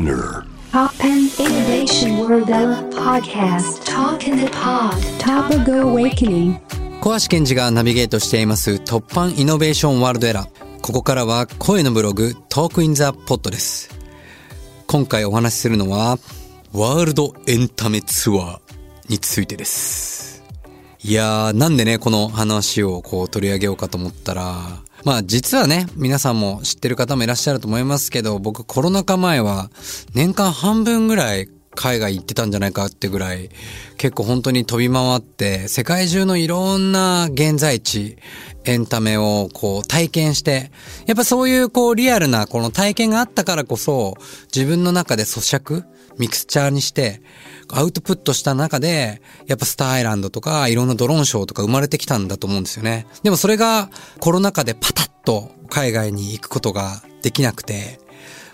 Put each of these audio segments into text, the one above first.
Spinear TOPPAN Innovation World Era Podcast Talk in the Pod Topical Awakening 小橋賢児がナビゲートしています TOPPAN Innovation World Era。ここからは声のブログ Talk in the Pod です。今回お話しするのはワールドエンタメツアーについてです。いやー、なんでね、この話をこう取り上げようかと思ったら、まあ実はね、皆さんも知ってる方もいらっしゃると思いますけど、僕コロナ禍前は年間半分ぐらい海外行ってたんじゃないかってぐらい、結構本当に飛び回って、世界中のいろんな現在地、エンタメをこう体験して、やっぱそういうこうリアルなこの体験があったからこそ、自分の中で咀嚼ミクスチャーにして、アウトプットした中で、やっぱスターアイランドとか、いろんなドローンショーとか生まれてきたんだと思うんですよね。でもそれがコロナ禍でパタッと海外に行くことができなくて、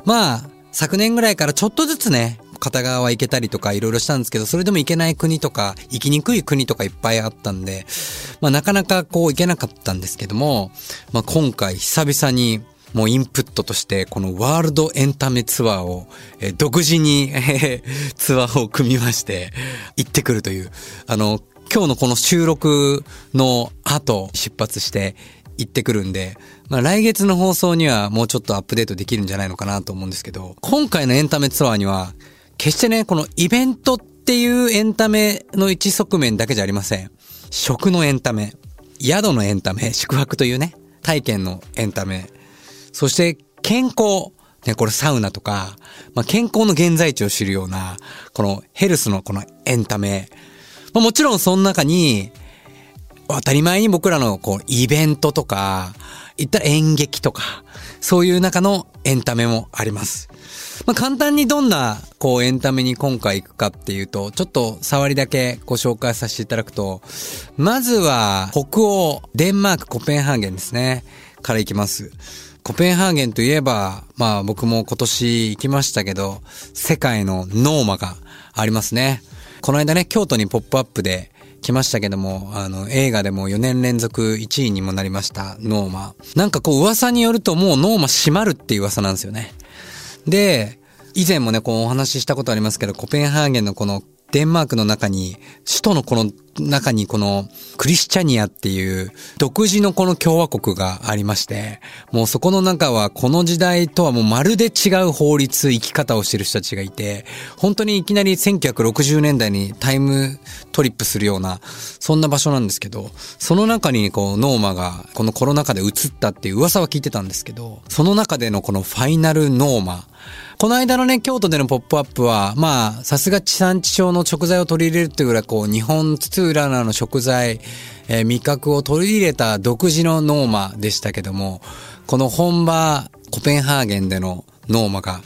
まあ、昨年ぐらいからちょっとずつね、片側は行けたりとかいろいろしたんですけど、それでも行けない国とか、行きにくい国とかいっぱいあったんで、まあなかなかこう行けなかったんですけども、まあ今回久々にもうインプットとしてこのワールドエンタメツアーを、え独自に、えツアーを組みまして行ってくるという、あの、今日のこの収録の後出発して行ってくるんで、まあ来月の放送にはもうちょっとアップデートできるんじゃないのかなと思うんですけど、今回のエンタメツアーには、決してね、このイベントっていうエンタメの一側面だけじゃありません。食のエンタメ、宿のエンタメ、宿泊というね、体験のエンタメ、そして健康。ね、これサウナとか、まあ、健康の現在地を知るような、このヘルスのこのエンタメ。まあ、もちろんその中に、当たり前に僕らのこうイベントとか、言ったら演劇とか、そういう中のエンタメもあります。まあ、簡単にどんなこうエンタメに今回行くかっていうと、ちょっと触りだけご紹介させていただくと、まずは北欧、デンマーク、コペンハーゲンですね。から行きます。コペンハーゲンといえば、まあ僕も今年行きましたけど、世界のノーマがありますね。この間ね、京都にポップアップで来ましたけども、あの、映画でも4年連続1位にもなりました、ノーマ。なんかこう噂によるともうノーマ閉まるっていう噂なんですよね。で、以前もね、こうお話ししたことありますけど、コペンハーゲンのこのデンマークの中に、首都のこの中にこのクリスチャニアっていう独自のこの共和国がありまして、もうそこの中はこの時代とはもうまるで違う法律、生き方をしてる人たちがいて、本当にいきなり1960年代にタイムトリップするような、そんな場所なんですけど、その中にこうノーマがこのコロナ禍で移ったっていう噂は聞いてたんですけど、その中でのこのファイナルノーマ、この間のね、京都でのポップアップは、まあ、さすが地産地消の食材を取り入れるっていうぐらい、こう、日本津々浦々の食材、えー味覚を取り入れた独自のノーマでしたけども、この本場、コペンハーゲンでのノーマが、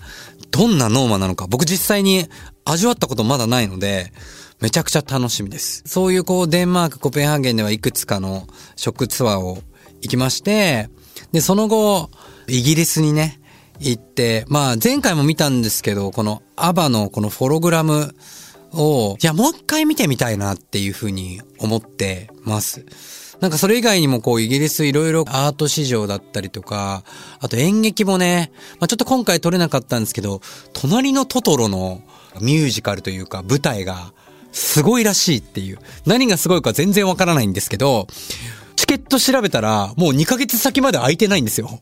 どんなノーマなのか、僕実際に味わったことまだないので、めちゃくちゃ楽しみです。そういうこう、デンマーク、コペンハーゲンではいくつかの食ツアーを行きまして、で、その後、イギリスにね、行って、まあ前回も見たんですけど、このアバのこのホログラムを、いやもう一回見てみたいなっていうふうに思ってます。なんかそれ以外にもこうイギリスいろいろアート市場だったりとか、あと演劇もね、まあちょっと今回撮れなかったんですけど、隣のトトロのミュージカルというか舞台がすごいらしいっていう。何がすごいか全然わからないんですけど、チケット調べたらもう2ヶ月先まで空いてないんですよ。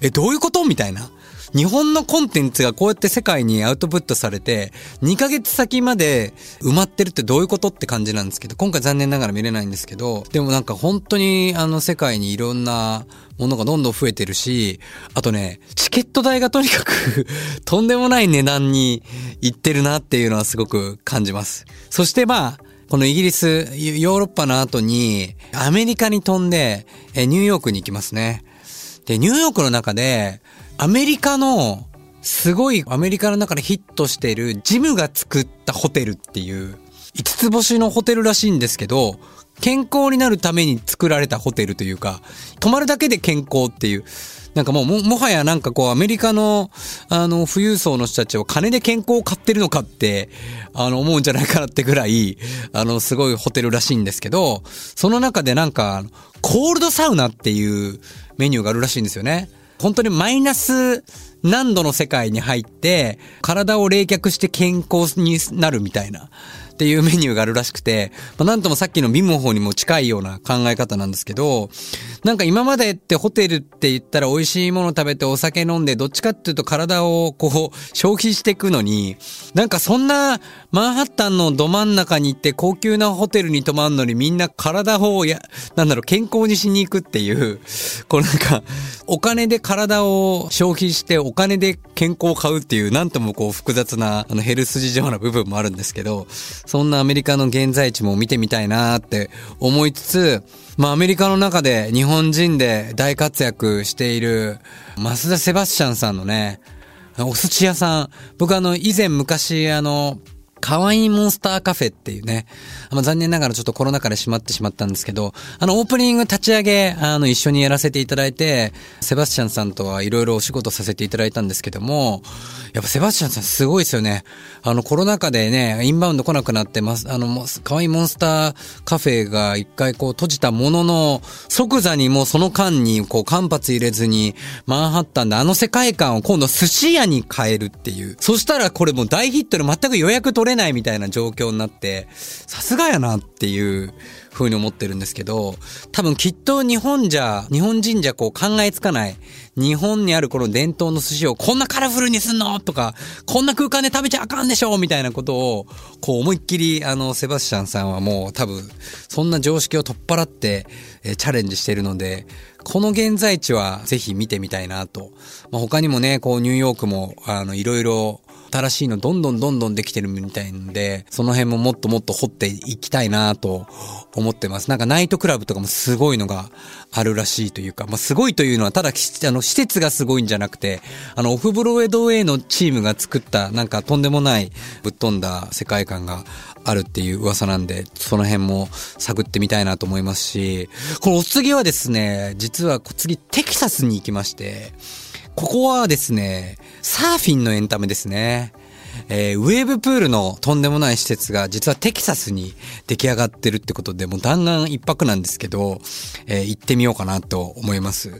え、どういうこと？みたいな。日本のコンテンツがこうやって世界にアウトプットされて、2ヶ月先まで埋まってるってどういうことって感じなんですけど、今回残念ながら見れないんですけど、でもなんか本当にあの世界にいろんなものがどんどん増えてるし、あとね、チケット代がとにかく とんでもない値段にいってるなっていうのはすごく感じます。そしてまあ、このイギリス、ヨーロッパの後に、アメリカに飛んで、ニューヨークに行きますね。で、ニューヨークの中で、アメリカの、すごいアメリカの中でヒットしているジムが作ったホテルっていう、5つ星のホテルらしいんですけど、健康になるために作られたホテルというか、泊まるだけで健康っていう、なんかもう、も、もはやなんかこう、アメリカの、あの、富裕層の人たちは金で健康を買ってるのかって、あの、思うんじゃないかなってぐらい、あの、すごいホテルらしいんですけど、その中でなんか、コールドサウナっていうメニューがあるらしいんですよね。本当にマイナス何度の世界に入って、体を冷却して健康になるみたいな。っていうメニューがあるらしくて、まあ、なんともさっきのビム法にも近いような考え方なんですけど、なんか今までってホテルって言ったら美味しいもの食べてお酒飲んで、どっちかっていうと体をこう消費していくのに、なんかそんなマンハッタンのど真ん中に行って高級なホテルに泊まんのにみんな体をや、なんだろう、健康にしに行くっていう、こうなんか、お金で体を消費してお金で健康を買うっていう、なんともこう複雑なあのヘルス事情な部分もあるんですけど、そんなアメリカの現在地も見てみたいなって思いつつ、まあアメリカの中で日本人で大活躍している増田セバスチャンさんのね、お寿司屋さん。僕あの以前昔あの、可愛いモンスターカフェっていうね。まあ、残念ながらちょっとコロナ禍で閉まってしまったんですけど、あの、オープニング立ち上げ、あの、一緒にやらせていただいて、セバスチャンさんとはいろいろお仕事させていただいたんですけども、やっぱセバスチャンさんすごいですよね。あの、コロナ禍でね、インバウンド来なくなってます。あの、可愛いモンスターカフェが一回こう閉じたものの、即座にもうその間にこう間髪入れずに、マンハッタンであの世界観を今度寿司屋に変えるっていう。そしたらこれもう大ヒットで全く予約取れないみたいな状況になって、さすがやなっていう風に思ってるんですけど、多分きっと日本じゃ、日本人じゃこう考えつかない。日本にあるこの伝統の寿司をこんなカラフルにすんのとか、こんな空間で食べちゃあかんでしょみたいなことを、こう思いっきり、あの、セバスチャンさんはもう多分、そんな常識を取っ払って、えチャレンジしてるので、この現在地はぜひ見てみたいなと。まあ、他にもね、こうニューヨークも、あの、いろいろ、新しいのどんどんどんどんできてるみたいんで、その辺ももっともっと掘っていきたいなと思ってます。なんかナイトクラブとかもすごいのがあるらしいというか、まあ、すごいというのはただ、あの、施設がすごいんじゃなくて、あの、オフブロードウェイのチームが作った、なんかとんでもないぶっ飛んだ世界観があるっていう噂なんで、その辺も探ってみたいなと思いますし、このお次はですね、実は次テキサスに行きまして、ここはですね、サーフィンのエンタメですね。えーウェーブプールのとんでもない施設が実はテキサスに出来上がってるってことで、もう弾丸一泊なんですけど、えー行ってみようかなと思います。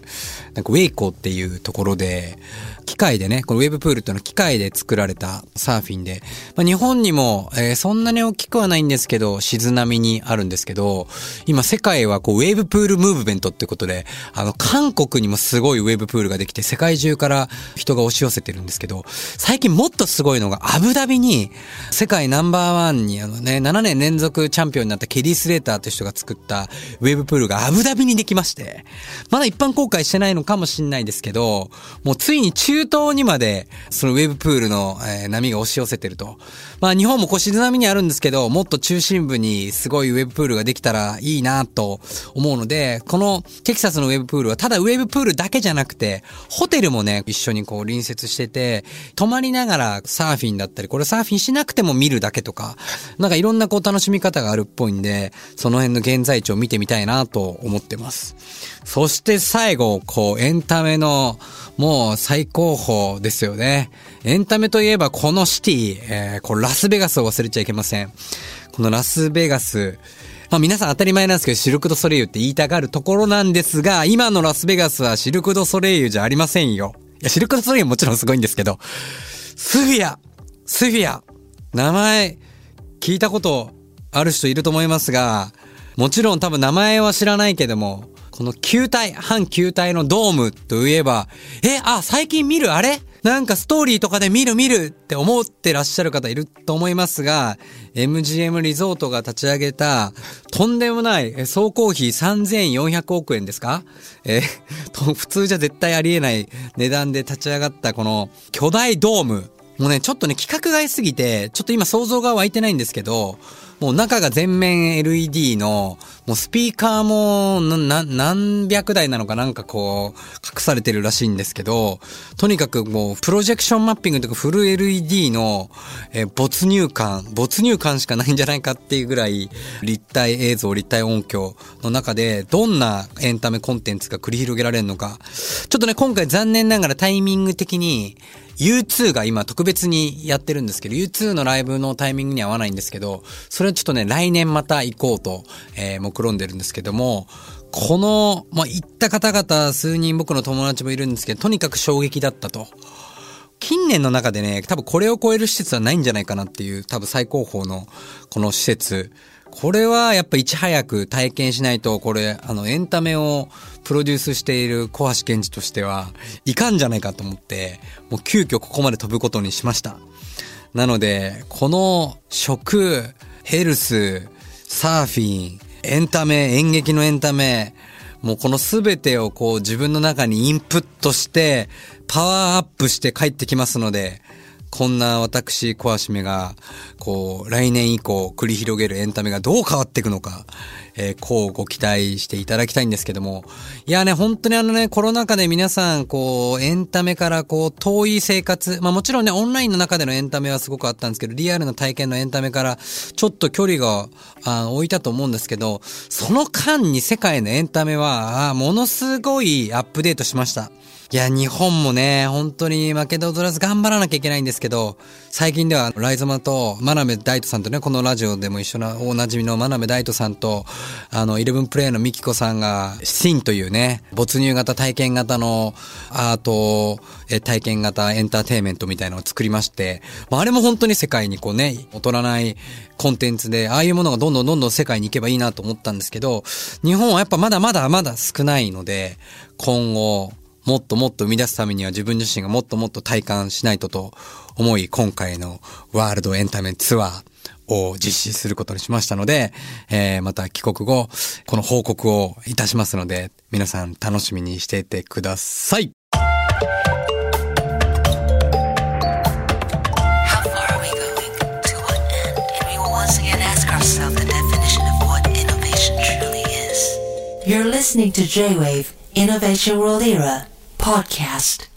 なんかウェイコーっていうところで、機械でね、このウェーブプールっていうのは機械で作られたサーフィンで、まあ、日本にも、えーそんなに大きくはないんですけど、静波にあるんですけど、今世界はこうウェーブプールムーブメントってことで、あの、韓国にもすごいウェーブプールができて、世界中から人が押し寄せてるんですけど、最近もっとすごいのが、アブダビに、世界ナンバーワンに、あのね、7年連続チャンピオンになったケリー・スレーターって人が作ったウェブプールがアブダビにできまして、まだ一般公開してないのかもしれないですけど、もうついに中東にまで、そのウェブプールの、えー波が押し寄せてると。まあ日本もこう静波にあるんですけど、もっと中心部にすごいウェブプールができたらいいなと思うので、このテキサスのウェブプールはただウェブプールだけじゃなくて、ホテルもね、一緒にこう隣接してて、泊まりながらサーフィンだったり、これサーフィンしなくても見るだけとか、なんかいろんなこう楽しみ方があるっぽいんで、その辺の現在地を見てみたいなと思ってます。そして最後、こうエンタメのもう最高峰ですよね。エンタメといえばこのシティ、えーこれラスベガスを忘れちゃいけません。このラスベガス、まあ皆さん当たり前なんですけど、シルク・ド・ソレイユって言いたがるところなんですが、今のラスベガスはシルク・ド・ソレイユじゃありませんよ。いや、シルク・ド・ソレイユももちろんすごいんですけど、スフィアスフィア。名前、聞いたことある人いると思いますが、もちろん多分名前は知らないけども、この球体、半球体のドームといえば、え、あ、最近見るあれ？なんかストーリーとかで見る見るって思ってらっしゃる方いると思いますが、MGM リゾートが立ち上げた、とんでもない、総工費3400億円ですか？えと、普通じゃ絶対ありえない値段で立ち上がったこの巨大ドーム。もうね、ちょっとね、規格外すぎて、ちょっと今想像が湧いてないんですけど、もう中が全面 LED の、もうスピーカーもな、何百台なのかなんかこう、隠されてるらしいんですけど、とにかくもう、プロジェクションマッピングとかフル LED の、え没入感、没入感しかないんじゃないかっていうぐらい、立体映像、立体音響の中で、どんなエンタメコンテンツが繰り広げられるのか。ちょっとね、今回残念ながらタイミング的に、U2 が今特別にやってるんですけど、U2 のライブのタイミングに合わないんですけど、それはちょっとね、来年また行こうと、えー、目論んでるんですけども、この、まあ、行った方々数人僕の友達もいるんですけど、とにかく衝撃だったと。近年の中でね、多分これを超える施設はないんじゃないかなっていう、多分最高峰のこの施設。これはやっぱいち早く体験しないと、これ、あの、エンタメをプロデュースしている小橋健二としては、いかんじゃないかと思って、もう急遽ここまで飛ぶことにしました。なので、この食、ヘルス、サーフィン、エンタメ、演劇のエンタメ、もうこのすべてをこう自分の中にインプットして、パワーアップして帰ってきますので、こんな私、小橋目が、こう、来年以降繰り広げるエンタメがどう変わっていくのか、えー、こうご期待していただきたいんですけども。いやね、本当にあのね、コロナ禍で皆さん、こう、エンタメからこう、遠い生活、まあもちろんね、オンラインの中でのエンタメはすごくあったんですけど、リアルな体験のエンタメから、ちょっと距離が、あ置いたと思うんですけど、その間に世界のエンタメは、ものすごいアップデートしました。いや、日本もね、本当に負けて踊らず頑張らなきゃいけないんですけど、最近では、ライゾマと真鍋大斗さんとね、このラジオでも一緒な、おなじみの真鍋大斗さんと、あの、イレブンプレイのミキコさんが、シンというね、没入型体験型のアート、え体験型エンターテイメントみたいなのを作りまして、まあ、あれも本当に世界にこうね、劣らないコンテンツで、ああいうものがどんどんどんどん世界に行けばいいなと思ったんですけど、日本はやっぱまだまだまだ少ないので、今後、もっともっと生み出すためには自分自身がもっともっと体感しないとと思い、今回のワールドエンタメツアーを実施することにしましたので、えー、また帰国後、この報告をいたしますので、皆さん楽しみにしていてください。You're listening to J-Wave Innovation World Era podcast.